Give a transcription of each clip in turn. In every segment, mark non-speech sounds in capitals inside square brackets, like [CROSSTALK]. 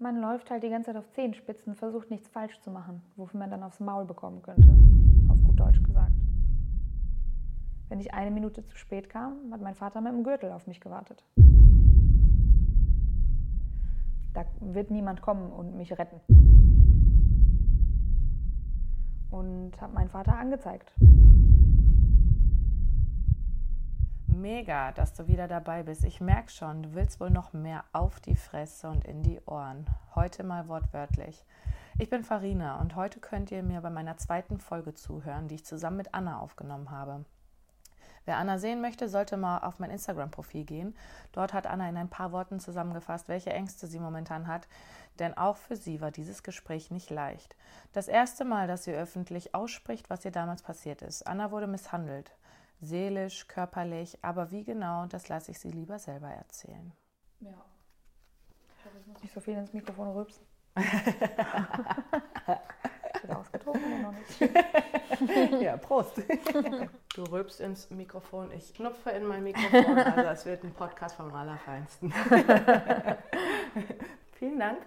man läuft halt die ganze Zeit auf Zehenspitzen, versucht nichts falsch zu machen, wofür man dann aufs Maul bekommen könnte, auf gut Deutsch gesagt. Wenn ich eine Minute zu spät kam, hat mein Vater mit dem Gürtel auf mich gewartet. Da wird niemand kommen und mich retten. Und habe meinen Vater angezeigt. Mega, dass du wieder dabei bist. Ich merke schon, du willst wohl noch mehr auf die Fresse und in die Ohren. Heute mal wortwörtlich. Ich bin Farina und heute könnt ihr mir bei meiner zweiten Folge zuhören, die ich zusammen mit Anna aufgenommen habe. Wer Anna sehen möchte, sollte mal auf mein Instagram-Profil gehen. Dort hat Anna in ein paar Worten zusammengefasst, welche Ängste sie momentan hat, denn auch für sie war dieses Gespräch nicht leicht. Das erste Mal, dass sie öffentlich ausspricht, was ihr damals passiert ist. Anna wurde misshandelt seelisch, körperlich, aber wie genau, das lasse ich sie lieber selber erzählen. Ja. Ich muss nicht so viel ins Mikrofon rülpsen. [LAUGHS] Wird ausgetrunken oder noch nicht? [LAUGHS] ja, Prost. [LAUGHS] Du rülpst ins Mikrofon, ich knupfe in mein Mikrofon, also es wird ein Podcast vom Allerfeinsten. Vielen Dank,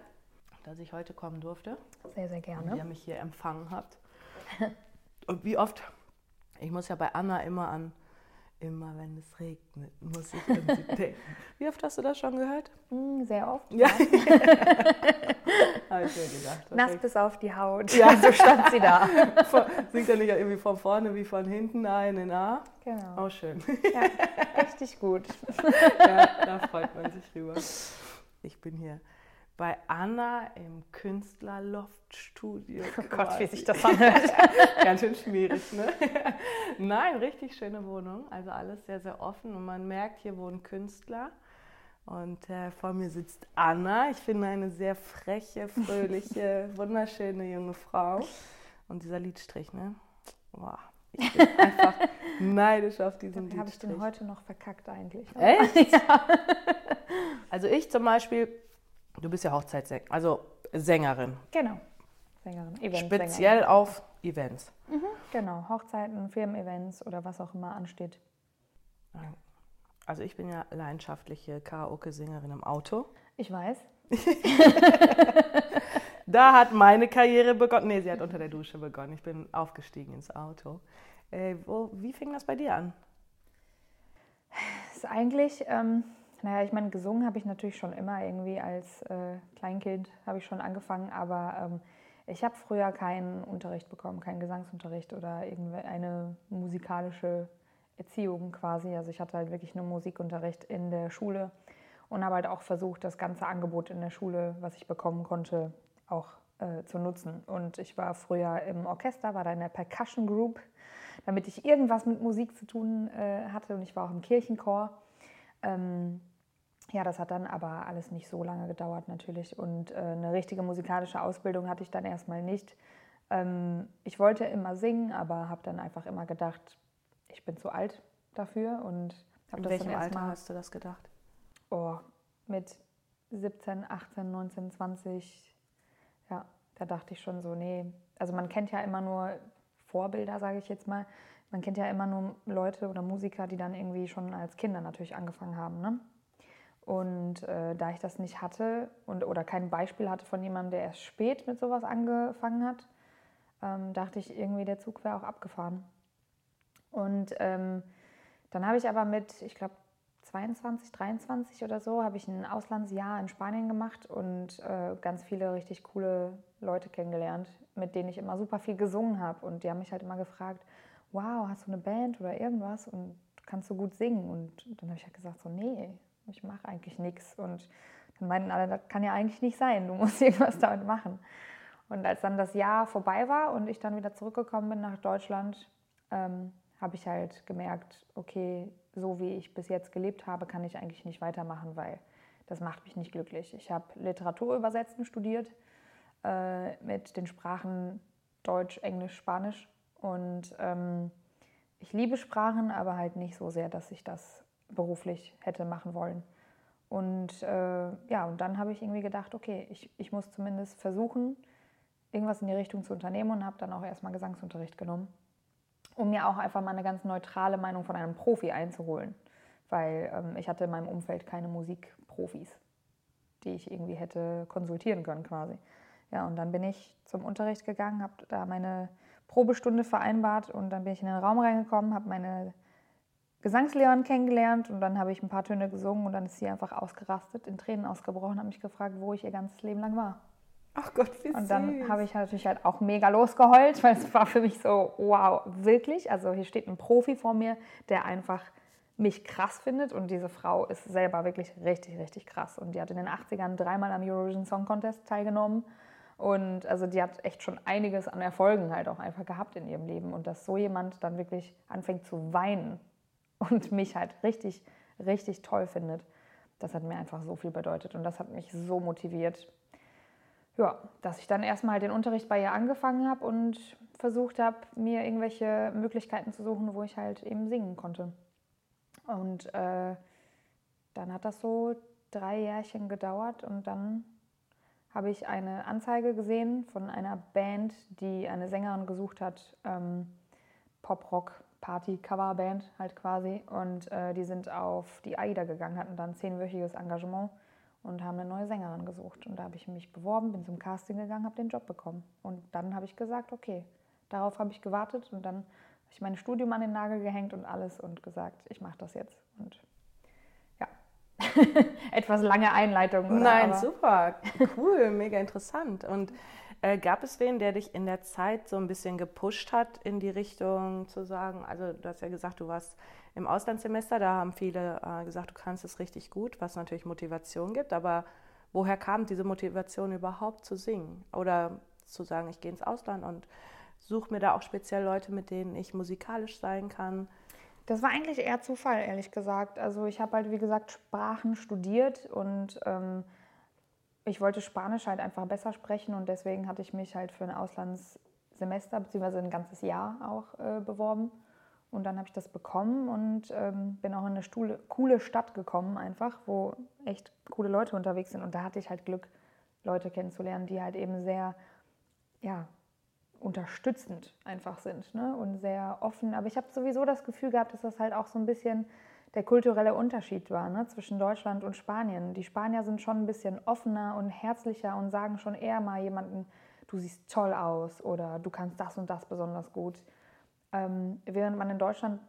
dass ich heute kommen durfte. Sehr, sehr gerne. Und ihr mich hier empfangen habt. Und wie oft ich muss ja bei Anna immer an, immer wenn es regnet, muss ich an sie [LAUGHS] denken. Wie oft hast du das schon gehört? Hm, sehr oft. Ja. [LAUGHS] Habe ich mir gedacht. Nass bis auf die Haut. Ja, [LAUGHS] so stand sie da. Singt er nicht irgendwie von vorne wie von hinten ein in A? Genau. Oh, schön. Ja, richtig gut. Ja, da freut man sich rüber. Ich bin hier bei Anna im Künstlerloftstudio. [LAUGHS] Oh Gott, wie sich das anhört. [LAUGHS] Ganz schön schwierig, ne? [LAUGHS] Nein, richtig schöne Wohnung. Also alles sehr, sehr offen und man merkt, hier wohnen Künstler. Und äh, vor mir sitzt Anna. Ich finde eine sehr freche, fröhliche, wunderschöne junge Frau. Und dieser Lidstrich, ne? Boah, ich bin einfach neidisch auf diesen Lidstrich. habe ich den heute noch verkackt eigentlich. Echt? Ja. Also ich zum Beispiel Du bist ja Hochzeitssängerin, also Sängerin. Genau, Sängerin. Event Speziell Sängerin. auf Events. Mhm, genau, Hochzeiten, Firmen-Events oder was auch immer ansteht. Also ich bin ja leidenschaftliche Karaoke-Sängerin im Auto. Ich weiß. [LAUGHS] da hat meine Karriere begonnen. Nee, sie hat unter der Dusche begonnen. Ich bin aufgestiegen ins Auto. Äh, wo, wie fing das bei dir an? Das ist eigentlich, ähm, naja, ich meine, gesungen habe ich natürlich schon immer irgendwie als äh, Kleinkind habe ich schon angefangen, aber ähm, ich habe früher keinen Unterricht bekommen, keinen Gesangsunterricht oder irgendeine musikalische Erziehung quasi. Also ich hatte halt wirklich nur Musikunterricht in der Schule und habe halt auch versucht, das ganze Angebot in der Schule, was ich bekommen konnte, auch äh, zu nutzen. Und ich war früher im Orchester, war da in der Percussion Group, damit ich irgendwas mit Musik zu tun äh, hatte und ich war auch im Kirchenchor. Ähm, ja, das hat dann aber alles nicht so lange gedauert natürlich und äh, eine richtige musikalische Ausbildung hatte ich dann erstmal nicht. Ähm, ich wollte immer singen, aber habe dann einfach immer gedacht, ich bin zu alt dafür und habe das welchem dann Alter hast du das gedacht? Oh, mit 17, 18, 19, 20. Ja, da dachte ich schon so, nee. Also man kennt ja immer nur Vorbilder, sage ich jetzt mal. Man kennt ja immer nur Leute oder Musiker, die dann irgendwie schon als Kinder natürlich angefangen haben. Ne? Und äh, da ich das nicht hatte und, oder kein Beispiel hatte von jemandem, der erst spät mit sowas angefangen hat, ähm, dachte ich irgendwie, der Zug wäre auch abgefahren. Und ähm, dann habe ich aber mit, ich glaube, 22, 23 oder so, habe ich ein Auslandsjahr in Spanien gemacht und äh, ganz viele richtig coole Leute kennengelernt, mit denen ich immer super viel gesungen habe. Und die haben mich halt immer gefragt, wow, hast du eine Band oder irgendwas und kannst du gut singen? Und dann habe ich halt gesagt, so, nee, ich mache eigentlich nichts. Und dann meinten alle, das kann ja eigentlich nicht sein, du musst [LAUGHS] irgendwas damit machen. Und als dann das Jahr vorbei war und ich dann wieder zurückgekommen bin nach Deutschland, ähm, habe ich halt gemerkt, okay, so wie ich bis jetzt gelebt habe, kann ich eigentlich nicht weitermachen, weil das macht mich nicht glücklich. Ich habe Literaturübersetzen studiert äh, mit den Sprachen Deutsch, Englisch, Spanisch und ähm, ich liebe Sprachen, aber halt nicht so sehr, dass ich das beruflich hätte machen wollen. Und äh, ja, und dann habe ich irgendwie gedacht, okay, ich, ich muss zumindest versuchen, irgendwas in die Richtung zu unternehmen und habe dann auch erstmal Gesangsunterricht genommen, um mir auch einfach mal eine ganz neutrale Meinung von einem Profi einzuholen, weil ähm, ich hatte in meinem Umfeld keine Musikprofis. die ich irgendwie hätte konsultieren können quasi. Ja, und dann bin ich zum Unterricht gegangen, habe da meine Probestunde vereinbart und dann bin ich in den Raum reingekommen, habe meine Gesangslehrerin kennengelernt und dann habe ich ein paar Töne gesungen und dann ist sie einfach ausgerastet, in Tränen ausgebrochen, hat mich gefragt, wo ich ihr ganzes Leben lang war. Ach Gott, wie Und dann habe ich natürlich halt auch mega losgeheult, weil es war für mich so, wow, wirklich. Also hier steht ein Profi vor mir, der einfach mich krass findet und diese Frau ist selber wirklich richtig, richtig krass. Und die hat in den 80ern dreimal am Eurovision Song Contest teilgenommen. Und also die hat echt schon einiges an Erfolgen halt auch einfach gehabt in ihrem Leben. Und dass so jemand dann wirklich anfängt zu weinen und mich halt richtig, richtig toll findet. Das hat mir einfach so viel bedeutet und das hat mich so motiviert. Ja, dass ich dann erstmal den Unterricht bei ihr angefangen habe und versucht habe, mir irgendwelche Möglichkeiten zu suchen, wo ich halt eben singen konnte. Und äh, dann hat das so drei Jährchen gedauert und dann habe ich eine Anzeige gesehen von einer Band, die eine Sängerin gesucht hat, ähm, Pop-Rock Party-Coverband halt quasi. Und äh, die sind auf die AIDA gegangen, hatten dann zehnwöchiges Engagement und haben eine neue Sängerin gesucht. Und da habe ich mich beworben, bin zum Casting gegangen, habe den Job bekommen. Und dann habe ich gesagt, okay, darauf habe ich gewartet und dann habe ich mein Studium an den Nagel gehängt und alles und gesagt, ich mache das jetzt. Und ja, [LAUGHS] etwas lange Einleitung. Oder? Nein, super, cool, mega interessant. Und äh, gab es wen, der dich in der Zeit so ein bisschen gepusht hat in die Richtung zu sagen, also du hast ja gesagt, du warst im Auslandssemester, da haben viele äh, gesagt, du kannst es richtig gut, was natürlich Motivation gibt, aber woher kam diese Motivation überhaupt zu singen? Oder zu sagen, ich gehe ins Ausland und suche mir da auch speziell Leute, mit denen ich musikalisch sein kann? Das war eigentlich eher Zufall, ehrlich gesagt. Also ich habe halt, wie gesagt, Sprachen studiert und ähm, ich wollte Spanisch halt einfach besser sprechen und deswegen hatte ich mich halt für ein Auslandssemester bzw. ein ganzes Jahr auch äh, beworben. Und dann habe ich das bekommen und ähm, bin auch in eine Stuhle, coole Stadt gekommen, einfach, wo echt coole Leute unterwegs sind. Und da hatte ich halt Glück, Leute kennenzulernen, die halt eben sehr, ja, unterstützend einfach sind ne? und sehr offen. Aber ich habe sowieso das Gefühl gehabt, dass das halt auch so ein bisschen der kulturelle Unterschied war ne, zwischen Deutschland und Spanien. Die Spanier sind schon ein bisschen offener und herzlicher und sagen schon eher mal jemanden, du siehst toll aus oder du kannst das und das besonders gut. Ähm, während man in Deutschland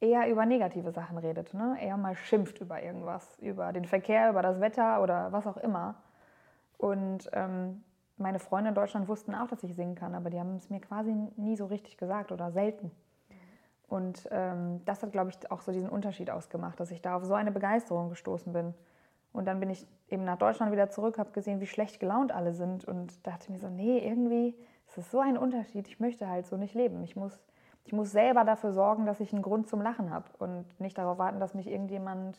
eher über negative Sachen redet, ne? eher mal schimpft über irgendwas, über den Verkehr, über das Wetter oder was auch immer. Und ähm, meine Freunde in Deutschland wussten auch, dass ich singen kann, aber die haben es mir quasi nie so richtig gesagt oder selten. Und ähm, das hat, glaube ich, auch so diesen Unterschied ausgemacht, dass ich da auf so eine Begeisterung gestoßen bin. Und dann bin ich eben nach Deutschland wieder zurück, habe gesehen, wie schlecht gelaunt alle sind und dachte mir so, nee, irgendwie ist es so ein Unterschied. Ich möchte halt so nicht leben. Ich muss, ich muss selber dafür sorgen, dass ich einen Grund zum Lachen habe und nicht darauf warten, dass mich irgendjemand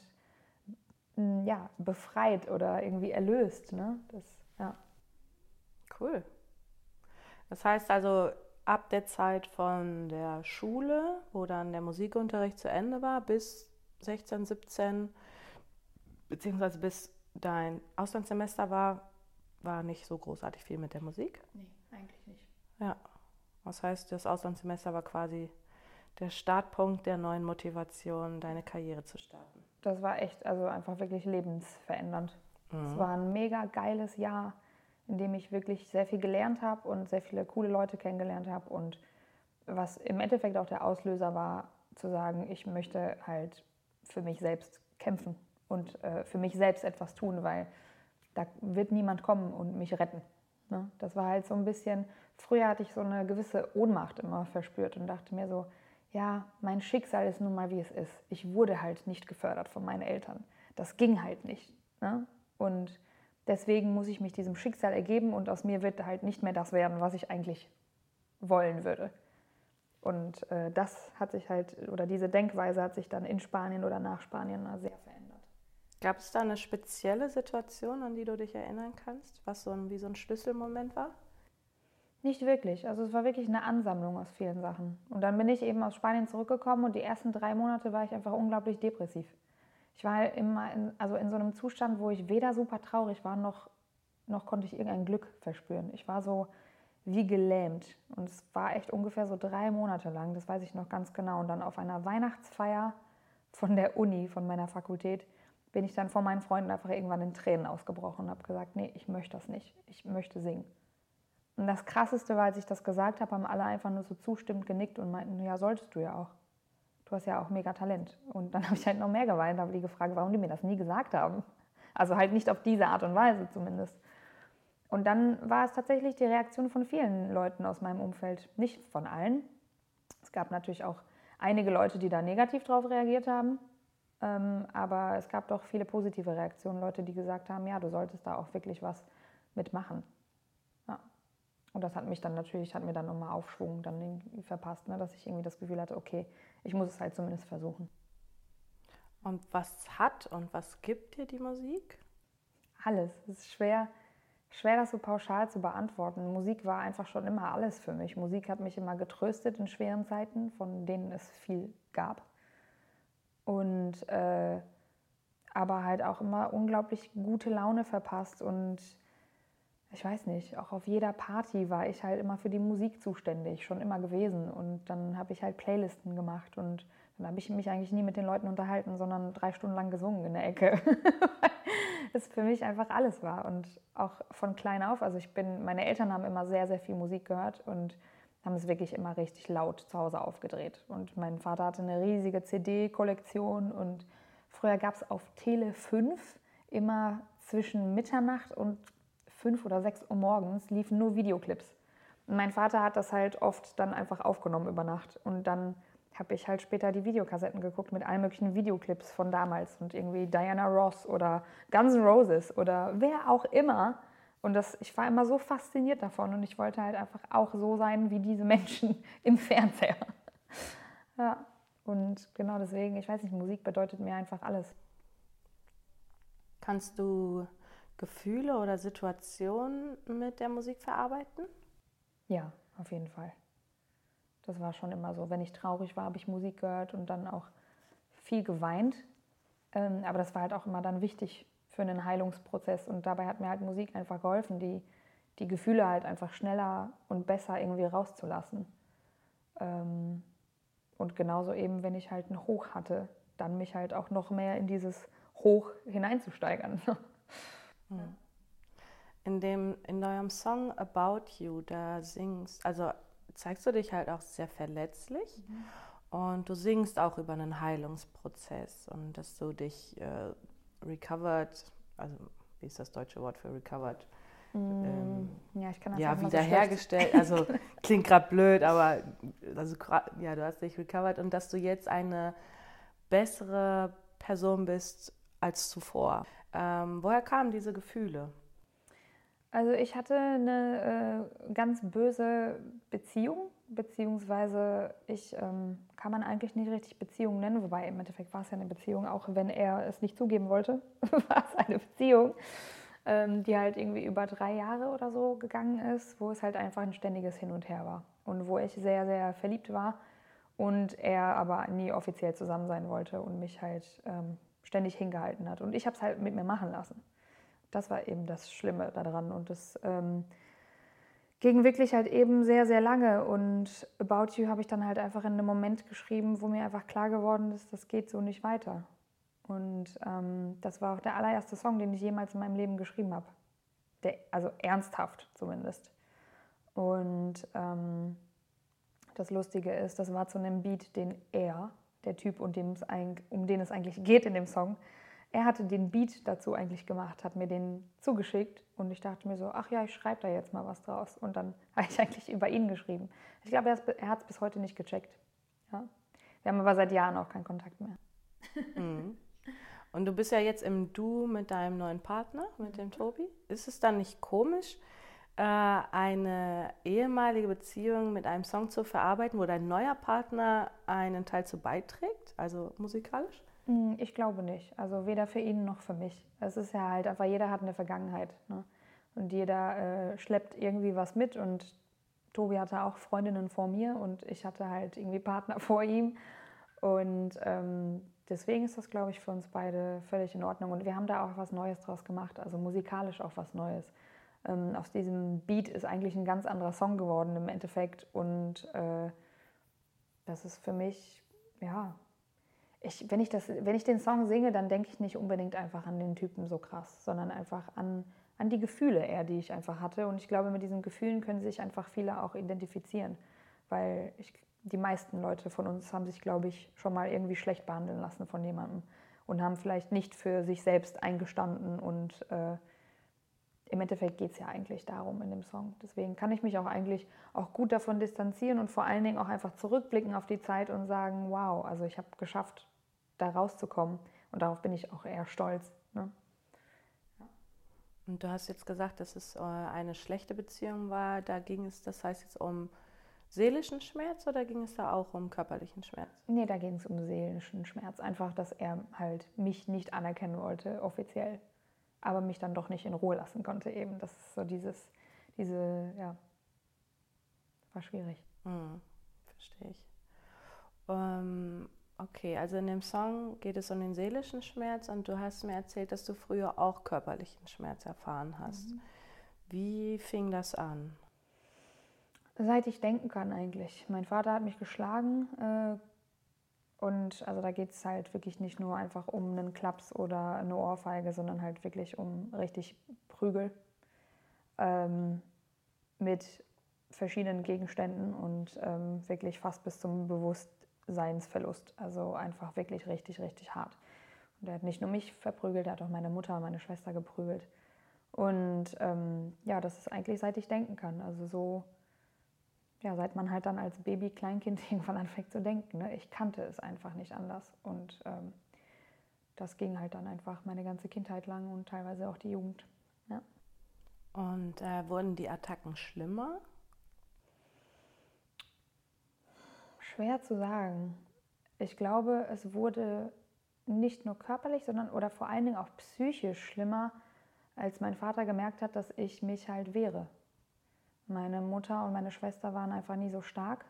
hm, ja, befreit oder irgendwie erlöst. Ne? Das, ja. Cool. Das heißt also, ab der Zeit von der Schule, wo dann der Musikunterricht zu Ende war, bis 16, 17, beziehungsweise bis dein Auslandssemester war, war nicht so großartig viel mit der Musik? Nee, eigentlich nicht. Ja. Das heißt, das Auslandssemester war quasi der Startpunkt der neuen Motivation, deine Karriere zu starten. Das war echt, also einfach wirklich lebensverändernd. Es mhm. war ein mega geiles Jahr in dem ich wirklich sehr viel gelernt habe und sehr viele coole Leute kennengelernt habe und was im Endeffekt auch der Auslöser war, zu sagen, ich möchte halt für mich selbst kämpfen und äh, für mich selbst etwas tun, weil da wird niemand kommen und mich retten. Ne? Das war halt so ein bisschen, früher hatte ich so eine gewisse Ohnmacht immer verspürt und dachte mir so, ja, mein Schicksal ist nun mal wie es ist. Ich wurde halt nicht gefördert von meinen Eltern. Das ging halt nicht. Ne? Und Deswegen muss ich mich diesem Schicksal ergeben und aus mir wird halt nicht mehr das werden, was ich eigentlich wollen würde. Und äh, das hat sich halt, oder diese Denkweise hat sich dann in Spanien oder nach Spanien sehr verändert. Gab es da eine spezielle Situation, an die du dich erinnern kannst, was so ein, wie so ein Schlüsselmoment war? Nicht wirklich. Also es war wirklich eine Ansammlung aus vielen Sachen. Und dann bin ich eben aus Spanien zurückgekommen und die ersten drei Monate war ich einfach unglaublich depressiv ich war immer in, also in so einem Zustand, wo ich weder super traurig war, noch, noch konnte ich irgendein Glück verspüren. Ich war so wie gelähmt. Und es war echt ungefähr so drei Monate lang, das weiß ich noch ganz genau. Und dann auf einer Weihnachtsfeier von der Uni, von meiner Fakultät, bin ich dann vor meinen Freunden einfach irgendwann in Tränen ausgebrochen und habe gesagt, nee, ich möchte das nicht, ich möchte singen. Und das Krasseste war, als ich das gesagt habe, haben alle einfach nur so zustimmend genickt und meinten, ja, solltest du ja auch. Du hast ja auch mega Talent. Und dann [LAUGHS] habe ich halt noch mehr geweint, habe die gefragt, warum die mir das nie gesagt haben. Also halt nicht auf diese Art und Weise zumindest. Und dann war es tatsächlich die Reaktion von vielen Leuten aus meinem Umfeld, nicht von allen. Es gab natürlich auch einige Leute, die da negativ drauf reagiert haben. Ähm, aber es gab doch viele positive Reaktionen, Leute, die gesagt haben, ja, du solltest da auch wirklich was mitmachen. Und das hat mich dann natürlich, hat mir dann nochmal Aufschwung dann verpasst, ne? dass ich irgendwie das Gefühl hatte, okay, ich muss es halt zumindest versuchen. Und was hat und was gibt dir die Musik? Alles. Es ist schwer, schwer, das so pauschal zu beantworten. Musik war einfach schon immer alles für mich. Musik hat mich immer getröstet in schweren Zeiten, von denen es viel gab. Und äh, aber halt auch immer unglaublich gute Laune verpasst und ich weiß nicht, auch auf jeder Party war ich halt immer für die Musik zuständig, schon immer gewesen. Und dann habe ich halt Playlisten gemacht und dann habe ich mich eigentlich nie mit den Leuten unterhalten, sondern drei Stunden lang gesungen in der Ecke. [LAUGHS] das für mich einfach alles war. Und auch von klein auf, also ich bin, meine Eltern haben immer sehr, sehr viel Musik gehört und haben es wirklich immer richtig laut zu Hause aufgedreht. Und mein Vater hatte eine riesige CD-Kollektion und früher gab es auf Tele 5 immer zwischen Mitternacht und fünf oder sechs Uhr morgens liefen nur Videoclips. Und mein Vater hat das halt oft dann einfach aufgenommen über Nacht. Und dann habe ich halt später die Videokassetten geguckt mit allen möglichen Videoclips von damals und irgendwie Diana Ross oder Guns N' Roses oder wer auch immer. Und das, ich war immer so fasziniert davon und ich wollte halt einfach auch so sein wie diese Menschen [LAUGHS] im Fernseher. [LAUGHS] Ja, und genau deswegen, ich weiß nicht, Musik bedeutet mir einfach alles. Kannst du Gefühle oder Situationen mit der Musik verarbeiten? Ja, auf jeden Fall. Das war schon immer so. Wenn ich traurig war, habe ich Musik gehört und dann auch viel geweint. Ähm, aber das war halt auch immer dann wichtig für einen Heilungsprozess. Und dabei hat mir halt Musik einfach geholfen, die, die Gefühle halt einfach schneller und besser irgendwie rauszulassen. Ähm, und genauso eben, wenn ich halt ein Hoch hatte, dann mich halt auch noch mehr in dieses Hoch hineinzusteigern. [LAUGHS] Hm. In, dem, in eurem Song About You, da singst, also zeigst du dich halt auch sehr verletzlich mhm. und du singst auch über einen Heilungsprozess und dass du dich äh, recovered, also wie ist das deutsche Wort für recovered? Mm, ähm, ja, ich kann das ja, wiederhergestellt. So also [LAUGHS] klingt gerade blöd, aber also, ja, du hast dich recovered und dass du jetzt eine bessere Person bist als zuvor. Ähm, woher kamen diese Gefühle? Also ich hatte eine äh, ganz böse Beziehung, beziehungsweise ich ähm, kann man eigentlich nicht richtig Beziehung nennen, wobei im Endeffekt war es ja eine Beziehung, auch wenn er es nicht zugeben wollte, [LAUGHS] war es eine Beziehung, ähm, die halt irgendwie über drei Jahre oder so gegangen ist, wo es halt einfach ein ständiges Hin und Her war und wo ich sehr, sehr verliebt war und er aber nie offiziell zusammen sein wollte und mich halt ähm, ständig hingehalten hat. Und ich habe es halt mit mir machen lassen. Das war eben das Schlimme daran. Und das ähm, ging wirklich halt eben sehr, sehr lange. Und About You habe ich dann halt einfach in einem Moment geschrieben, wo mir einfach klar geworden ist, das geht so nicht weiter. Und ähm, das war auch der allererste Song, den ich jemals in meinem Leben geschrieben habe. Also ernsthaft zumindest. Und ähm, das Lustige ist, das war zu einem Beat, den er der Typ, um den, es, um den es eigentlich geht in dem Song, er hatte den Beat dazu eigentlich gemacht, hat mir den zugeschickt und ich dachte mir so, ach ja, ich schreibe da jetzt mal was draus. Und dann [LAUGHS] habe ich eigentlich über ihn geschrieben. Ich glaube, er, hat es bis heute nicht gecheckt. Ja? Wir haben aber seit Jahren auch keinen Kontakt mehr. Mhm. Und du bist ja jetzt im Du mit deinem neuen Partner, mit dem Tobi. Ist es dann nicht komisch, eine ehemalige Beziehung mit einem Song zu verarbeiten, wo dein neuer Partner einen Teil zu beiträgt, also musikalisch? Hm, ich glaube nicht. Also weder für ihn noch für mich. Es ist ja halt einfach, jeder hat eine Vergangenheit. Ne? Und jeder äh, schleppt irgendwie was mit. Und Tobi hatte auch Freundinnen vor mir und ich hatte halt irgendwie Partner [LAUGHS] vor ihm. Und ähm, deswegen ist das, glaube ich, für uns beide völlig in Ordnung. Und wir haben da auch was Neues draus gemacht, also musikalisch auch was Neues ähm, aus diesem Beat ist eigentlich ein ganz anderer Song geworden im Endeffekt. Und äh, das ist für mich, ja, ich, wenn, ich das, wenn ich den Song singe, dann denke ich nicht unbedingt einfach an den Typen so krass, sondern einfach an, an die Gefühle eher, die ich einfach hatte. Und ich glaube, mit diesen Gefühlen können sich einfach viele auch identifizieren, weil ich, die meisten Leute von uns haben sich, glaube ich, schon mal irgendwie schlecht behandeln lassen von jemandem und haben vielleicht nicht für sich selbst eingestanden und äh, im Endeffekt geht es ja eigentlich darum in dem Song. Deswegen kann ich mich auch eigentlich auch gut davon distanzieren und vor allen Dingen auch einfach zurückblicken auf die Zeit und sagen, wow, also ich habe geschafft, da rauszukommen. Und darauf bin ich auch eher stolz. Ne? Ja. Und du hast jetzt gesagt, dass es äh, eine schlechte Beziehung war. Da ging es, das heißt jetzt um seelischen Schmerz oder ging es da auch um körperlichen Schmerz? Nee, da ging es um seelischen Schmerz. Einfach, dass er halt mich nicht anerkennen wollte, offiziell. Aber mich dann doch nicht in Ruhe lassen konnte eben. Das ist so dieses, diese, ja, war schwierig. Hm, verstehe ich. Ähm, Okay, also in dem Song geht es um den seelischen Schmerz und du hast mir erzählt, dass du früher auch körperlichen Schmerz erfahren hast. Mhm. Wie fing das an? Seit ich denken kann eigentlich. Mein Vater hat mich geschlagen äh, und also da geht es halt wirklich nicht nur einfach um einen Klaps oder eine Ohrfeige, sondern halt wirklich um richtig Prügel ähm, mit verschiedenen Gegenständen und ähm, wirklich fast bis zum Bewusstsein Seinsverlust. Also einfach wirklich richtig, richtig hart. Und er hat nicht nur mich verprügelt, er hat auch meine Mutter meine Schwester geprügelt. Und ähm, ja, das ist eigentlich seit ich denken kann. Also so, ja, seit man halt dann als Baby, Kleinkind [LAUGHS] irgendwann anfängt zu denken. Ne? Ich kannte es einfach nicht anders. Und ähm, das ging halt dann einfach meine ganze Kindheit lang und teilweise auch die Jugend. Ja. Und äh, wurden die Attacken schlimmer? Schwer zu sagen. Ich glaube, es wurde nicht nur körperlich, sondern oder vor allen Dingen auch psychisch schlimmer, als mein Vater gemerkt hat, dass ich mich halt wehre. Meine Mutter und meine Schwester waren einfach nie so stark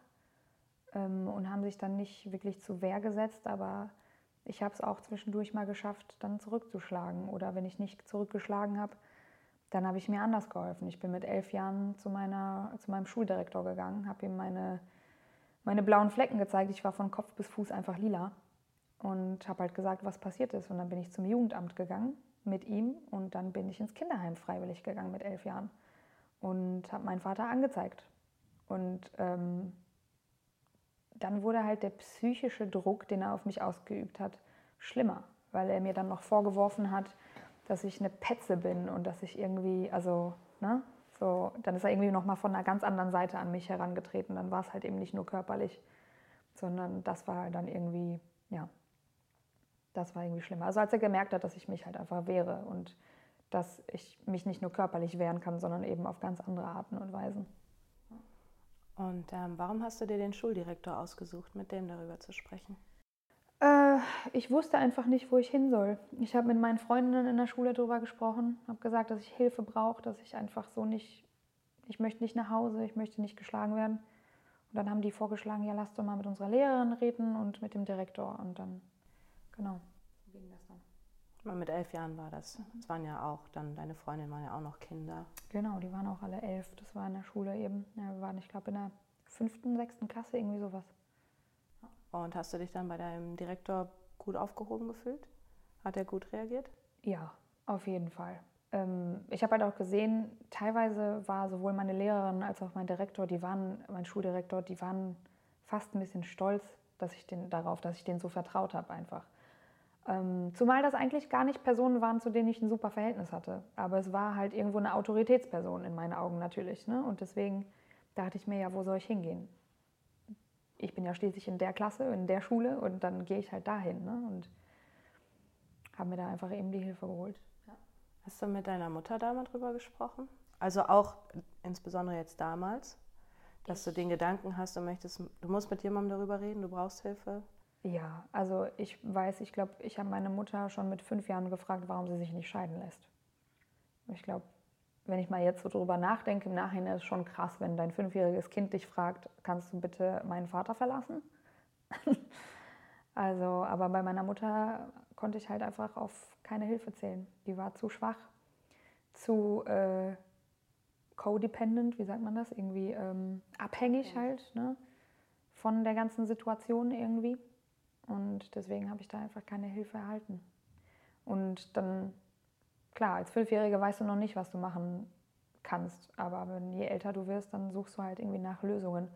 ähm, und haben sich dann nicht wirklich zu Wehr gesetzt, aber ich habe es auch zwischendurch mal geschafft, dann zurückzuschlagen. Oder wenn ich nicht zurückgeschlagen habe, dann habe ich mir anders geholfen. Ich bin mit elf Jahren zu, meiner, zu meinem Schuldirektor gegangen, habe ihm meine meine blauen Flecken gezeigt. Ich war von Kopf bis Fuß einfach lila und habe halt gesagt, was passiert ist. Und dann bin ich zum Jugendamt gegangen mit ihm und dann bin ich ins Kinderheim freiwillig gegangen mit elf Jahren und habe meinen Vater angezeigt. Und ähm, dann wurde halt der psychische Druck, den er auf mich ausgeübt hat, schlimmer, weil er mir dann noch vorgeworfen hat, dass ich eine Petze bin und dass ich irgendwie, also, ne, so, dann ist er irgendwie nochmal von einer ganz anderen Seite an mich herangetreten. Dann war es halt eben nicht nur körperlich, sondern das war dann irgendwie, ja, das war irgendwie schlimmer. Also als er gemerkt hat, dass ich mich halt einfach wehre und dass ich mich nicht nur körperlich wehren kann, sondern eben auf ganz andere Arten und Weisen. Und ähm, warum hast du dir den Schuldirektor ausgesucht, mit dem darüber zu sprechen? Äh, ich wusste einfach nicht, wo ich hin soll. Ich habe mit meinen Freundinnen in der Schule darüber gesprochen, habe gesagt, dass ich Hilfe brauche, dass ich einfach so nicht, ich möchte nicht nach Hause, ich möchte nicht geschlagen werden. Und dann haben die vorgeschlagen, ja, lass doch mal mit unserer Lehrerin reden und mit dem Direktor. Und dann, genau, so ging das dann. Mit elf Jahren war das. Das waren ja auch dann, deine Freundinnen waren ja auch noch Kinder. Genau, die waren auch alle elf. Das war in der Schule eben. Ja, wir waren, ich glaube, in der fünften, sechsten Klasse, irgendwie sowas. Und hast du dich dann bei deinem Direktor gut aufgehoben gefühlt? Hat er gut reagiert? Ja, auf jeden Fall. Ähm, ich habe halt auch gesehen, teilweise war sowohl meine Lehrerin als auch mein Direktor, die waren, mein Schuldirektor, die waren fast ein bisschen stolz, dass ich den, darauf, dass ich denen so vertraut habe einfach. Ähm, zumal das eigentlich gar nicht Personen waren, zu denen ich ein super Verhältnis hatte. Aber es war halt irgendwo eine Autoritätsperson in meinen Augen natürlich. Ne? Und deswegen dachte ich mir, ja, wo soll ich hingehen? ich bin ja schließlich in der Klasse, in der Schule und dann gehe ich halt dahin. Ne? Und habe mir da einfach eben die Hilfe geholt. Ja. Hast du mit deiner Mutter da mal drüber gesprochen? Also auch insbesondere jetzt damals, dass ich du den Gedanken hast, du möchtest, du musst mit jemandem darüber reden, du brauchst Hilfe? Ja, also ich weiß, ich glaube, ich habe meine Mutter schon mit fünf Jahren gefragt, warum sie sich nicht scheiden lässt. Ich glaube, wenn ich mal jetzt so drüber nachdenke, im Nachhinein ist es schon krass, wenn dein fünfjähriges Kind dich fragt, kannst du bitte meinen Vater verlassen? [LAUGHS] also, aber bei meiner Mutter konnte ich halt einfach auf keine Hilfe zählen. Die war zu schwach, zu äh, codependent, wie sagt man das? Irgendwie ähm, abhängig halt ne? von der ganzen Situation irgendwie. Und deswegen habe ich da einfach keine Hilfe erhalten. Und dann, klar, als Fünfjährige weißt du noch nicht, was du machen kannst. Aber wenn, je älter du wirst, dann suchst du halt irgendwie nach Lösungen.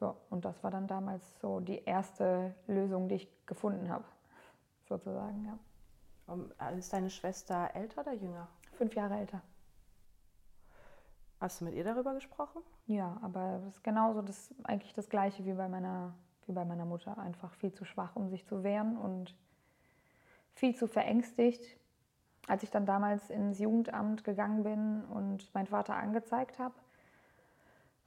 Ja, und das war dann damals so die erste Lösung, die ich gefunden habe, [LAUGHS] sozusagen, ja. Und ist deine Schwester älter oder jünger? Fünf Jahre älter. Hast du mit ihr darüber gesprochen? Ja, aber es ist genauso das, eigentlich das Gleiche wie bei, meiner, wie bei meiner Mutter. Einfach viel zu schwach, um sich zu wehren und viel zu verängstigt. Als ich dann damals ins Jugendamt gegangen bin und meinen Vater angezeigt habe,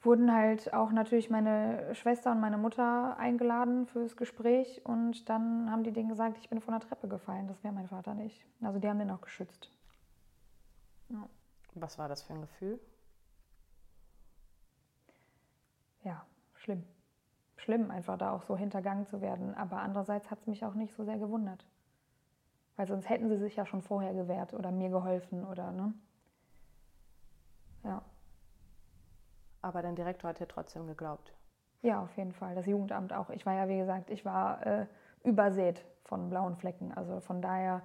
wurden halt auch natürlich meine Schwester und meine Mutter eingeladen fürs Gespräch und dann haben die denen gesagt, ich bin von der Treppe gefallen. Das wäre mein Vater nicht. Also die haben den auch geschützt. Ja. Was war das für ein Gefühl? Ja, schlimm. Schlimm, einfach da auch so hintergangen zu werden. Aber andererseits hat es mich auch nicht so sehr gewundert. Weil sonst hätten sie sich ja schon vorher gewehrt oder mir geholfen oder, ne? Ja. Aber dein Direktor hat dir trotzdem geglaubt. Ja, auf jeden Fall. Das Jugendamt auch. Ich war ja, wie gesagt, ich war äh, übersät von blauen Flecken. Also von daher,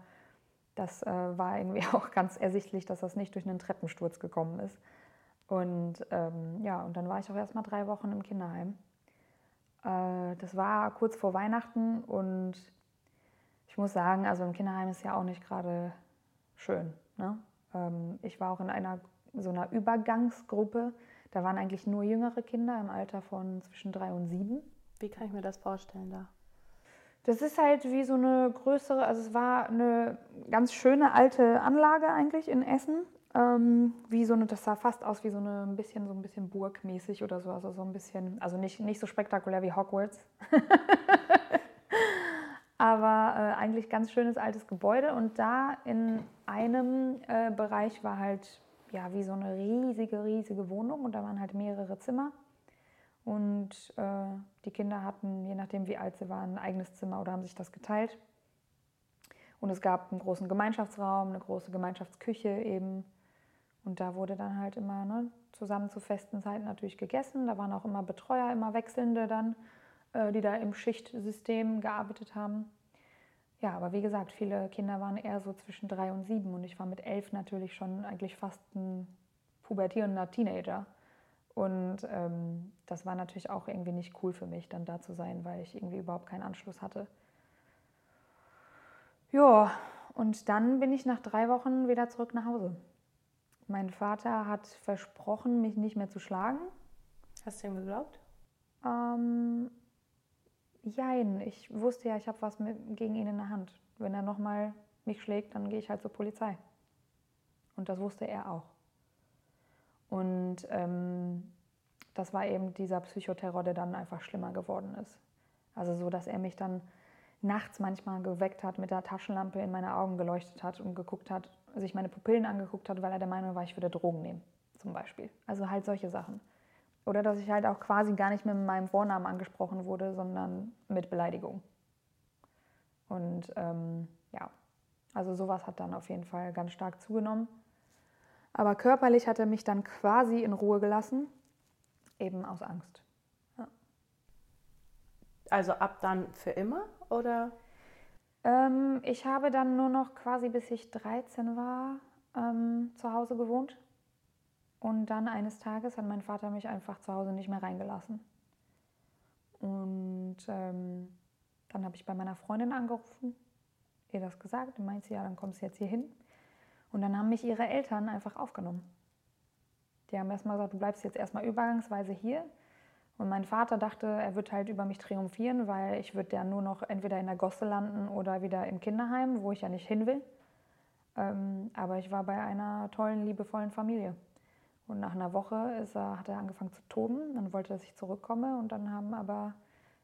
das äh, war irgendwie [LAUGHS] auch ganz ersichtlich, dass das nicht durch einen Treppensturz gekommen ist. Und ähm, ja, und dann war ich auch erst mal drei Wochen im Kinderheim. Äh, das war kurz vor Weihnachten und ich muss sagen, also im Kinderheim ist ja auch nicht gerade schön. Ne? Ähm, ich war auch in einer so einer Übergangsgruppe da waren eigentlich nur jüngere Kinder im Alter von zwischen drei und sieben. Wie kann ich mir das vorstellen da? Das ist halt wie so eine größere, also es war eine ganz schöne alte Anlage eigentlich in Essen. Ähm, wie so eine, das sah fast aus wie so eine ein bisschen so ein bisschen burgmäßig oder so, also so ein bisschen, also nicht, nicht so spektakulär wie Hogwarts. [LAUGHS] Aber äh, eigentlich ganz schönes altes Gebäude und da in einem äh, Bereich war halt ja, wie so eine riesige, riesige Wohnung und da waren halt mehrere Zimmer. Und äh, die Kinder hatten, je nachdem wie alt sie waren, ein eigenes Zimmer oder haben sich das geteilt. Und es gab einen großen Gemeinschaftsraum, eine große Gemeinschaftsküche eben. Und da wurde dann halt immer ne, zusammen zu festen Zeiten natürlich gegessen. Da waren auch immer Betreuer, immer Wechselnde dann, äh, die da im Schichtsystem gearbeitet haben. Ja, aber wie gesagt, viele Kinder waren eher so zwischen drei und sieben und ich war mit elf natürlich schon eigentlich fast ein pubertierender Teenager. Und ähm, das war natürlich auch irgendwie nicht cool für mich, dann da zu sein, weil ich irgendwie überhaupt keinen Anschluss hatte. Ja, und dann bin ich nach drei Wochen wieder zurück nach Hause. Mein Vater hat versprochen, mich nicht mehr zu schlagen. Hast du ihm geglaubt? Ähm, Jein, ich wusste ja, ich habe was mit, gegen ihn in der Hand. Wenn er nochmal mich schlägt, dann gehe ich halt zur Polizei. Und das wusste er auch. Und ähm, das war eben dieser Psychoterror, der dann einfach schlimmer geworden ist. Also so, dass er mich dann nachts manchmal geweckt hat, mit der Taschenlampe in meine Augen geleuchtet hat und geguckt hat, sich meine Pupillen angeguckt hat, weil er der Meinung war, ich würde Drogen nehmen, zum Beispiel. Also halt solche Sachen. Oder dass ich halt auch quasi gar nicht mit meinem Vornamen angesprochen wurde, sondern mit Beleidigung. Und ähm, ja, also sowas hat dann auf jeden Fall ganz stark zugenommen. Aber körperlich hat er mich dann quasi in Ruhe gelassen, eben aus Angst. Ja. Also ab dann für immer oder? Ähm, ich habe dann nur noch quasi bis ich 13 war ähm, zu Hause gewohnt. Und dann eines Tages hat mein Vater mich einfach zu Hause nicht mehr reingelassen. Und ähm, dann habe ich bei meiner Freundin angerufen, ihr das gesagt, und meinte ja, dann kommst du jetzt hier hin. Und dann haben mich ihre Eltern einfach aufgenommen. Die haben erstmal gesagt, du bleibst jetzt erstmal übergangsweise hier. Und mein Vater dachte, er wird halt über mich triumphieren, weil ich würde ja nur noch entweder in der Gosse landen oder wieder im Kinderheim, wo ich ja nicht hin will. Ähm, aber ich war bei einer tollen, liebevollen Familie. Und nach einer Woche ist er, hat er angefangen zu toben. Dann wollte er, dass ich zurückkomme. Und dann haben aber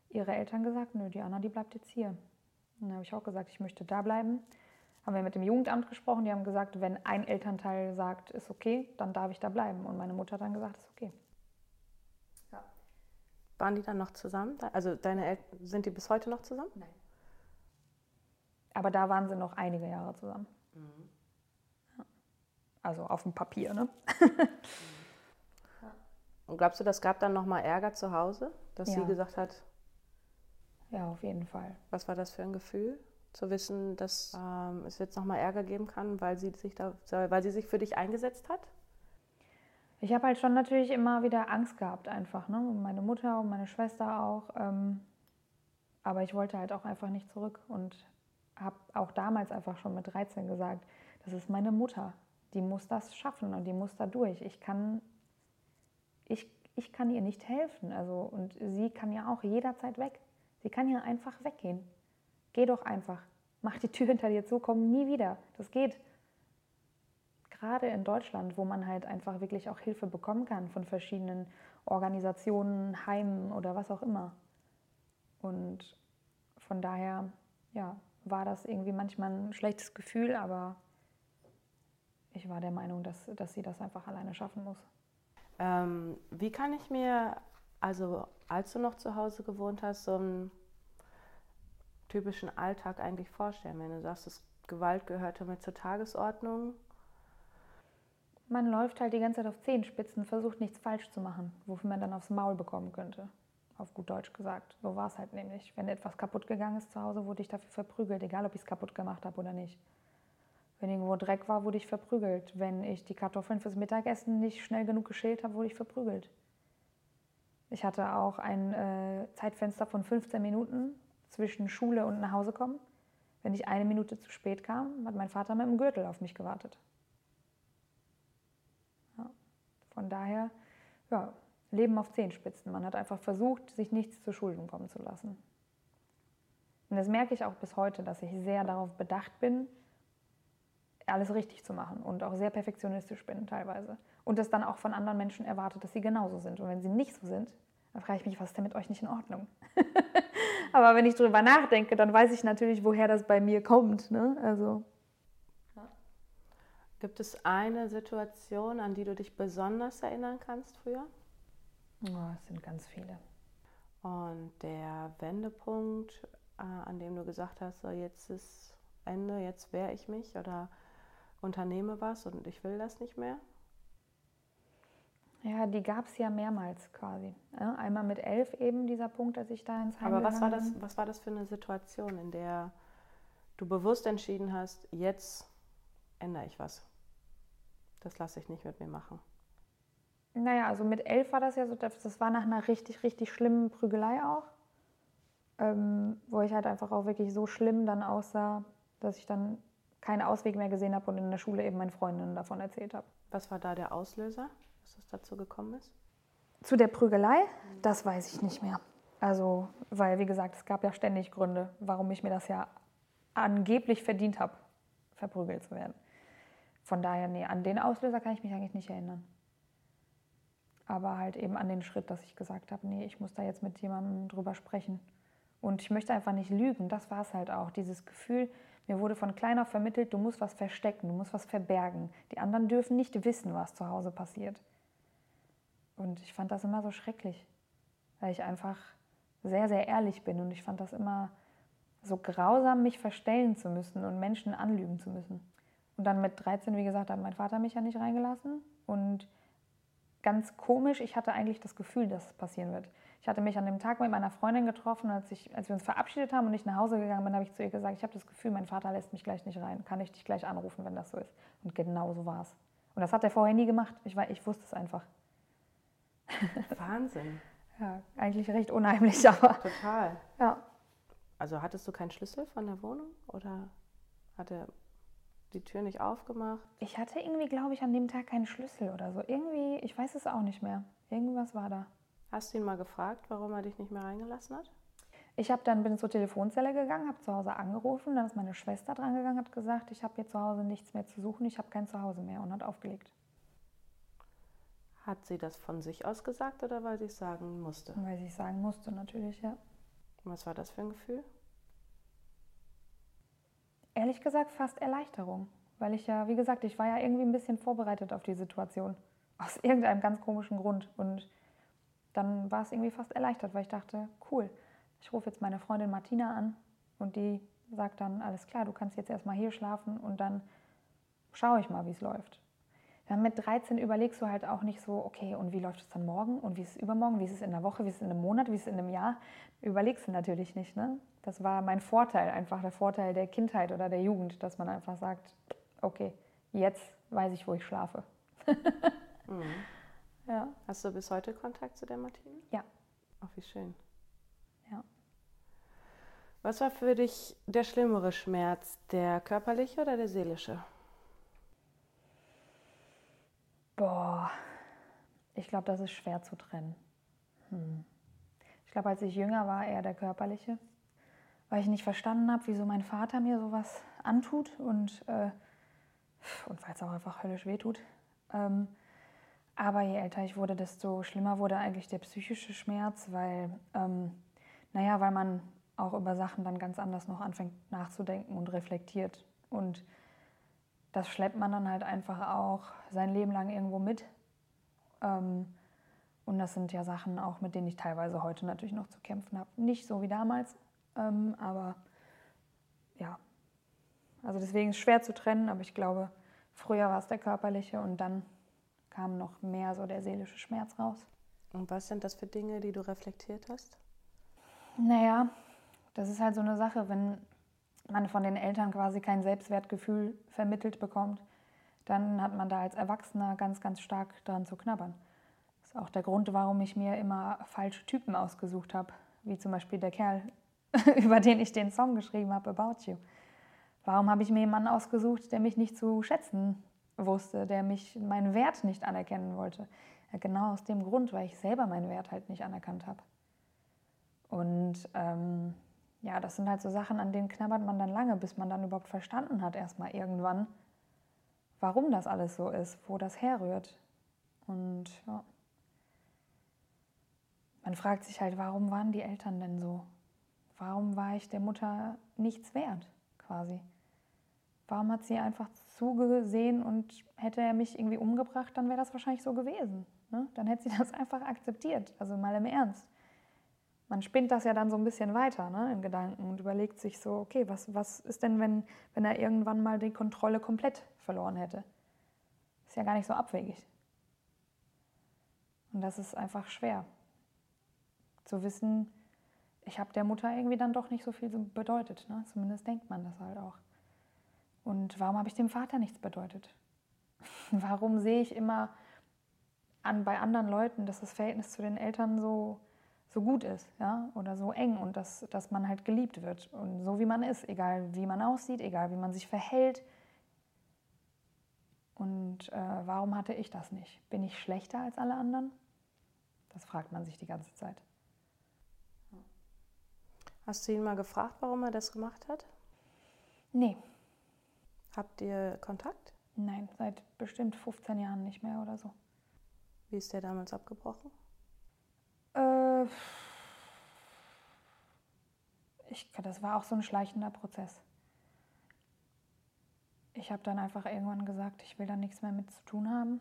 ihre Eltern gesagt, nö, die Anna, die bleibt jetzt hier. Und dann habe ich auch gesagt, ich möchte da bleiben. Haben wir mit dem Jugendamt gesprochen. Die haben gesagt, wenn ein Elternteil sagt, ist okay, dann darf ich da bleiben. Und meine Mutter hat dann gesagt, ist okay. Waren die dann noch zusammen? Also deine Eltern, sind die bis heute noch zusammen? Nein. Aber da waren sie noch einige Jahre zusammen. Mhm. Also auf dem Papier, ne? [LAUGHS] Und glaubst du, das gab dann nochmal Ärger zu Hause, dass ja. sie gesagt hat? Ja, auf jeden Fall. Was war das für ein Gefühl? Zu wissen, dass ähm, es jetzt nochmal Ärger geben kann, weil sie, sich da, weil sie sich für dich eingesetzt hat? Ich habe halt schon natürlich immer wieder Angst gehabt, einfach. Ne? Meine Mutter und meine Schwester auch. Ähm, aber ich wollte halt auch einfach nicht zurück und habe auch damals einfach schon mit 13 gesagt, das ist meine Mutter. Die muss das schaffen und die muss da durch. Ich kann, ich, ich kann ihr nicht helfen. Also, und sie kann ja auch jederzeit weg. Sie kann ja einfach weggehen. Geh doch einfach. Mach die Tür hinter dir zu, komm nie wieder. Das geht. Gerade in Deutschland, wo man halt einfach wirklich auch Hilfe bekommen kann von verschiedenen Organisationen, Heimen oder was auch immer. Und von daher, ja, war das irgendwie manchmal ein schlechtes Gefühl, aber ich war der Meinung, dass, dass sie das einfach alleine schaffen muss. Ähm, wie kann ich mir, also als du noch zu Hause gewohnt hast, so einen typischen Alltag eigentlich vorstellen, wenn du sagst, dass Gewalt gehörte mit zur Tagesordnung? Man läuft halt die ganze Zeit auf Zehenspitzen, versucht nichts falsch zu machen, wofür man dann aufs Maul bekommen könnte. Auf gut Deutsch gesagt. So war es halt nämlich. Wenn etwas kaputt gegangen ist zu Hause, wurde ich dafür verprügelt, egal ob ich es kaputt gemacht habe oder nicht. Wenn irgendwo Dreck war, wurde ich verprügelt. Wenn ich die Kartoffeln fürs Mittagessen nicht schnell genug geschält habe, wurde ich verprügelt. Ich hatte auch ein äh, Zeitfenster von 15 Minuten zwischen Schule und nach Hause kommen. Wenn ich eine Minute zu spät kam, hat mein Vater mit dem Gürtel auf mich gewartet. Ja. Von daher, ja, Leben auf Zehenspitzen. Man hat einfach versucht, sich nichts zu Schulden kommen zu lassen. Und das merke ich auch bis heute, dass ich sehr darauf bedacht bin, alles richtig zu machen und auch sehr perfektionistisch bin teilweise. Und das dann auch von anderen Menschen erwartet, dass sie genauso sind. Und wenn sie nicht so sind, dann frage ich mich, was ist denn mit euch nicht in Ordnung? [LAUGHS] Aber wenn ich darüber nachdenke, dann weiß ich natürlich, woher das bei mir kommt. Ne? Also. Gibt es eine Situation, an die du dich besonders erinnern kannst früher? Oh, es sind ganz viele. Und der Wendepunkt, äh, an dem du gesagt hast, so jetzt ist Ende, jetzt wehre ich mich oder unternehme was und ich will das nicht mehr? Ja, die gab es ja mehrmals quasi. einmal mit elf eben dieser Punkt, als ich da ins Heim Aber was war, das, was war das für eine Situation, in der du bewusst entschieden hast, jetzt ändere ich was? Das lasse ich nicht mit mir machen. Naja, also mit elf war das ja so, das war nach einer richtig, richtig schlimmen Prügelei auch. Ähm, wo ich halt einfach auch wirklich so schlimm dann aussah, dass ich dann keinen Ausweg mehr gesehen habe und in der Schule eben meinen Freundinnen davon erzählt habe. Was war da der Auslöser, dass es dazu gekommen ist? Zu der Prügelei? Das weiß ich nicht mehr. Also, weil, wie gesagt, es gab ja ständig Gründe, warum ich mir das ja angeblich verdient habe, verprügelt zu werden. Von daher, nee, an den Auslöser kann ich mich eigentlich nicht erinnern. Aber halt eben an den Schritt, dass ich gesagt habe, nee, ich muss da jetzt mit jemandem drüber sprechen. Und ich möchte einfach nicht lügen. Das war es halt auch. Dieses Gefühl, mir wurde von kleiner vermittelt, du musst was verstecken, du musst was verbergen. Die anderen dürfen nicht wissen, was zu Hause passiert. Und ich fand das immer so schrecklich, weil ich einfach sehr, sehr ehrlich bin. Und ich fand das immer so grausam, mich verstellen zu müssen und Menschen anlügen zu müssen. Und dann mit 13, wie gesagt, hat mein Vater mich ja nicht reingelassen. Und ganz komisch, ich hatte eigentlich das Gefühl, dass es passieren wird. Ich hatte mich an dem Tag mit meiner Freundin getroffen, als, ich, als wir uns verabschiedet haben und ich nach Hause gegangen bin, habe ich zu ihr gesagt, ich habe das Gefühl, mein Vater lässt mich gleich nicht rein. Kann ich dich gleich anrufen, wenn das so ist? Und genau so war es. Und das hat er vorher nie gemacht. Ich, war, ich wusste es einfach. [LAUGHS] Wahnsinn. ja, eigentlich recht unheimlich, [LAUGHS] aber. Total. Ja. Also hattest du keinen Schlüssel von der Wohnung oder hat er die Tür nicht aufgemacht? Ich hatte irgendwie, glaube ich, an dem Tag keinen Schlüssel oder so. Irgendwie, ich weiß es auch nicht mehr. Irgendwas war da. Hast du ihn mal gefragt, warum er dich nicht mehr reingelassen hat? Ich habe dann bin zur Telefonzelle gegangen, habe zu Hause angerufen, dann ist meine Schwester dran gegangen, hat gesagt, ich habe hier zu Hause nichts mehr zu suchen, ich habe kein Zuhause mehr und hat aufgelegt. Hat sie das von sich aus gesagt oder weil sie es sagen musste? Weil sie es sagen musste, natürlich, ja. Was war das für ein Gefühl? Ehrlich gesagt fast Erleichterung, weil ich ja, wie gesagt, ich war ja irgendwie ein bisschen vorbereitet auf die Situation. [LAUGHS] Aus irgendeinem ganz komischen Grund. Und dann war es irgendwie fast erleichtert, weil ich dachte, cool, ich rufe jetzt meine Freundin Martina an und die sagt dann, alles klar, du kannst jetzt erstmal hier schlafen und dann schaue ich mal, wie es läuft. Ja, mit 13 überlegst du halt auch nicht so, okay, und wie läuft es dann morgen und wie ist es übermorgen, wie ist es in der Woche, wie ist es in einem Monat, wie ist es in einem Jahr. Überlegst du natürlich nicht. Ne? Das war mein Vorteil, einfach der Vorteil der Kindheit oder der Jugend, dass man einfach sagt, okay, jetzt weiß ich, wo ich schlafe. [LAUGHS] mhm. ja. Hast du bis heute Kontakt zu der Martine? Ja. Ach, wie schön. Ja. Was war für dich der schlimmere Schmerz, der körperliche oder der seelische? Boah, ich glaube, das ist schwer zu trennen. Hm. Ich glaube, als ich jünger war, eher der körperliche, weil ich nicht verstanden habe, wieso mein Vater mir sowas antut und, äh, und weil es auch einfach höllisch wehtut. Ähm, aber je älter ich wurde, desto schlimmer wurde eigentlich der psychische Schmerz, weil, ähm, naja, weil man auch über Sachen dann ganz anders noch anfängt nachzudenken und reflektiert. Und das schleppt man dann halt einfach auch sein Leben lang irgendwo mit. Ähm, und das sind ja Sachen auch, mit denen ich teilweise heute natürlich noch zu kämpfen habe. Nicht so wie damals, ähm, aber ja. Also deswegen ist es schwer zu trennen, aber ich glaube, früher war es der körperliche und dann kam noch mehr so der seelische Schmerz raus. Und was sind das für Dinge, die du reflektiert hast? Naja, das ist halt so eine Sache, wenn man von den Eltern quasi kein Selbstwertgefühl vermittelt bekommt, dann hat man da als Erwachsener ganz, ganz stark daran zu knabbern. Das ist auch der Grund, warum ich mir immer falsche Typen ausgesucht habe, wie zum Beispiel der Kerl, [LAUGHS] über den ich den Song geschrieben habe, About You. Warum habe ich mir jemanden ausgesucht, der mich nicht zu schätzen wusste, der mich meinen Wert nicht anerkennen wollte? Ja, genau aus dem Grund, weil ich selber meinen Wert halt nicht anerkannt habe. Und ähm, ja, das sind halt so Sachen, an denen knabbert man dann lange, bis man dann überhaupt verstanden hat, erstmal irgendwann, warum das alles so ist, wo das herrührt. Und ja. Man fragt sich halt, warum waren die Eltern denn so? Warum war ich der Mutter nichts wert, quasi? Warum hat sie einfach zugesehen und hätte er mich irgendwie umgebracht, dann wäre das wahrscheinlich so gewesen. Ne? Dann hätte sie das [LAUGHS] einfach akzeptiert, also mal im Ernst man spinnt das ja dann so ein bisschen weiter ne, in Gedanken und überlegt sich so, okay, was, was ist denn, wenn, wenn er irgendwann mal die Kontrolle komplett verloren hätte? Ist ja gar nicht so abwegig. Und das ist einfach schwer. Zu wissen, ich habe der Mutter irgendwie dann doch nicht so viel bedeutet. Ne? Zumindest denkt man das halt auch. Und warum habe ich dem Vater nichts bedeutet? [LAUGHS] warum sehe ich immer an, bei anderen Leuten, dass das Verhältnis zu den Eltern so so gut ist, ja, oder so eng und dass, dass man halt geliebt wird und so wie man ist, egal wie man aussieht, egal wie man sich verhält. Und äh, warum hatte ich das nicht? Bin ich schlechter als alle anderen? Das fragt man sich die ganze Zeit. Hast du ihn mal gefragt, warum er das gemacht hat? Nee. Habt ihr Kontakt? Nein, seit bestimmt 15 Jahren nicht mehr oder so. Wie ist der damals abgebrochen? Äh, ich, das war auch so ein schleichender Prozess. Ich habe dann einfach irgendwann gesagt, ich will da nichts mehr mit zu tun haben.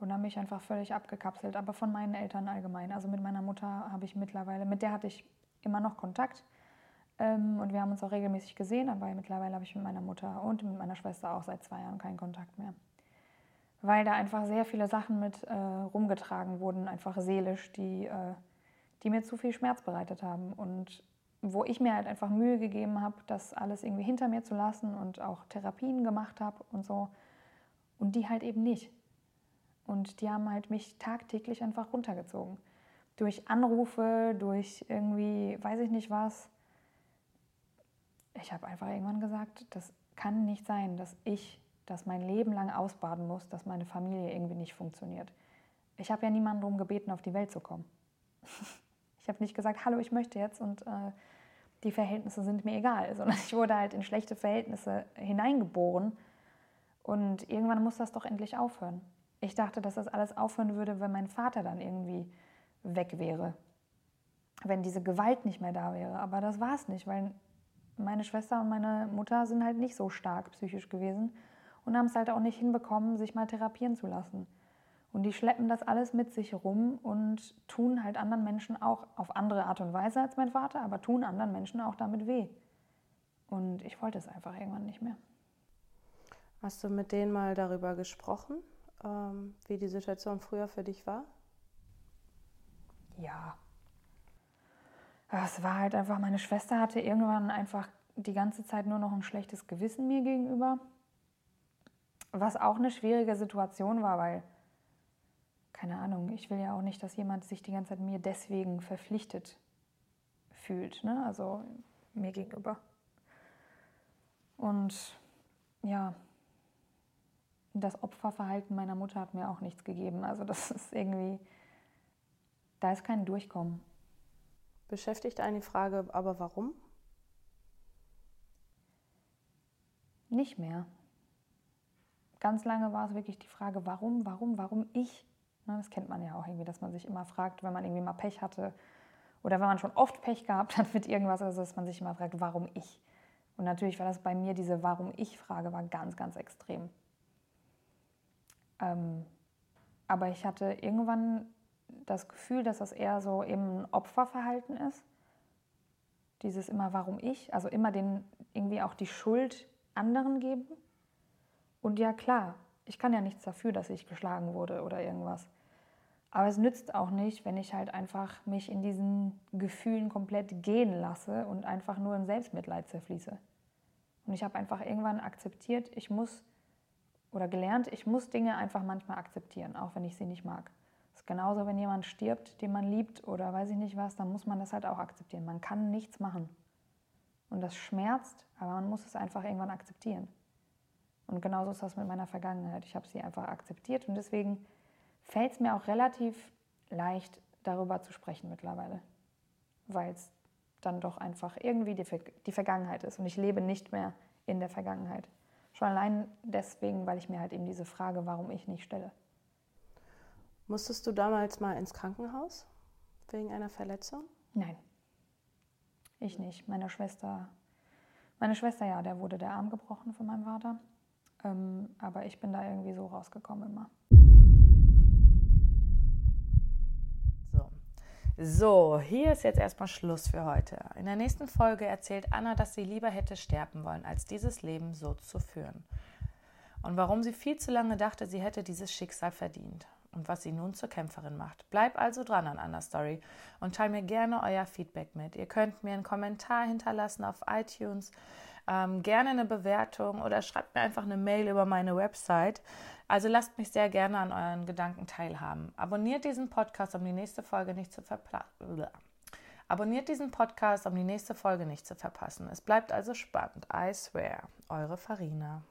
Und dann mich einfach völlig abgekapselt, aber von meinen Eltern allgemein. Also mit meiner Mutter habe ich mittlerweile, mit der hatte ich immer noch Kontakt. Ähm, und wir haben uns auch regelmäßig gesehen, aber mittlerweile habe ich mit meiner Mutter und mit meiner Schwester auch seit zwei Jahren keinen Kontakt mehr weil da einfach sehr viele Sachen mit äh, rumgetragen wurden, einfach seelisch, die, äh, die mir zu viel Schmerz bereitet haben. Und wo ich mir halt einfach Mühe gegeben habe, das alles irgendwie hinter mir zu lassen und auch Therapien gemacht habe und so. Und die halt eben nicht. Und die haben halt mich tagtäglich einfach runtergezogen. Durch Anrufe, durch irgendwie, weiß ich nicht was. Ich habe einfach irgendwann gesagt, das kann nicht sein, dass ich das mein Leben lang ausbaden muss, dass meine Familie irgendwie nicht funktioniert. Ich habe ja niemanden darum gebeten, auf die Welt zu kommen. [LAUGHS] ich habe nicht gesagt, hallo, ich möchte jetzt und äh, die Verhältnisse sind mir egal, [LAUGHS] sondern ich wurde halt in schlechte Verhältnisse hineingeboren und irgendwann muss das doch endlich aufhören. Ich dachte, dass das alles aufhören würde, wenn mein Vater dann irgendwie weg wäre, wenn diese Gewalt nicht mehr da wäre. Aber das war es nicht, weil meine Schwester und meine Mutter sind halt nicht so stark psychisch gewesen und haben es halt auch nicht hinbekommen, sich mal therapieren zu lassen. Und die schleppen das alles mit sich rum und tun halt anderen Menschen auch auf andere Art und Weise als mein Vater, aber tun anderen Menschen auch damit weh. Und ich wollte es einfach irgendwann nicht mehr. Hast du mit denen mal darüber gesprochen, ähm, wie die Situation früher für dich war? Ja. Es war halt einfach, meine Schwester hatte irgendwann einfach die ganze Zeit nur noch ein schlechtes Gewissen mir gegenüber. Was auch eine schwierige Situation war, weil, keine Ahnung, ich will ja auch nicht, dass jemand sich die ganze Zeit mir deswegen verpflichtet fühlt, ne? also mir gegenüber. Und ja, das Opferverhalten meiner Mutter hat mir auch nichts gegeben. Also das [LAUGHS] ist irgendwie, da ist kein Durchkommen. Beschäftigt eine Frage, aber warum? Nicht mehr. Ganz lange war es wirklich die Frage, warum, warum, warum ich? Das kennt man ja auch irgendwie, dass man sich immer fragt, wenn man irgendwie mal Pech hatte oder wenn man schon oft Pech gehabt hat mit irgendwas, also dass man sich immer fragt, warum ich? Und natürlich war das bei mir, diese Warum ich-Frage war ganz, ganz extrem. Ähm, aber ich hatte irgendwann das Gefühl, dass das eher so eben ein Opferverhalten ist. Dieses immer Warum ich, also immer den irgendwie auch die Schuld anderen geben. Und ja, klar, ich kann ja nichts dafür, dass ich geschlagen wurde oder irgendwas. Aber es nützt auch nicht, wenn ich halt einfach mich in diesen Gefühlen komplett gehen lasse und einfach nur in Selbstmitleid zerfließe. Und ich habe einfach irgendwann akzeptiert, ich muss, oder gelernt, ich muss Dinge einfach manchmal akzeptieren, auch wenn ich sie nicht mag. Genauso, wenn jemand stirbt, den man liebt oder weiß ich nicht was, dann muss man das halt auch akzeptieren. Man kann nichts machen. Und das schmerzt, aber man muss es einfach irgendwann akzeptieren. Und genauso ist das mit meiner Vergangenheit. Ich habe sie einfach akzeptiert und deswegen fällt es mir auch relativ leicht, darüber zu sprechen mittlerweile. Weil es dann doch einfach irgendwie die, die Vergangenheit ist und ich lebe nicht mehr in der Vergangenheit. Schon allein deswegen, weil ich mir halt eben diese Frage, warum ich nicht stelle. Musstest du damals mal ins Krankenhaus wegen einer Verletzung? Nein. Ich nicht. Meine Schwester, meine Schwester ja, der wurde der Arm gebrochen von meinem Vater. Ähm, aber ich bin da irgendwie so rausgekommen immer. So, hier ist jetzt erstmal Schluss für heute. In der nächsten Folge erzählt Anna, dass sie lieber hätte sterben wollen, als dieses Leben so zu führen. Und warum sie viel zu lange dachte, sie hätte dieses Schicksal verdient. Und was sie nun zur Kämpferin macht. Bleib also dran an Anna Story und teile mir gerne euer Feedback mit. Ihr könnt mir einen Kommentar hinterlassen auf iTunes, ähm, gerne eine Bewertung oder schreibt mir einfach eine Mail über meine Website. Also lasst mich sehr gerne an euren Gedanken teilhaben. Abonniert diesen Podcast, um die nächste Folge nicht zu verpassen. Abonniert diesen Podcast, um die nächste Folge nicht zu verpassen. Es bleibt also spannend. I swear. Eure Farina.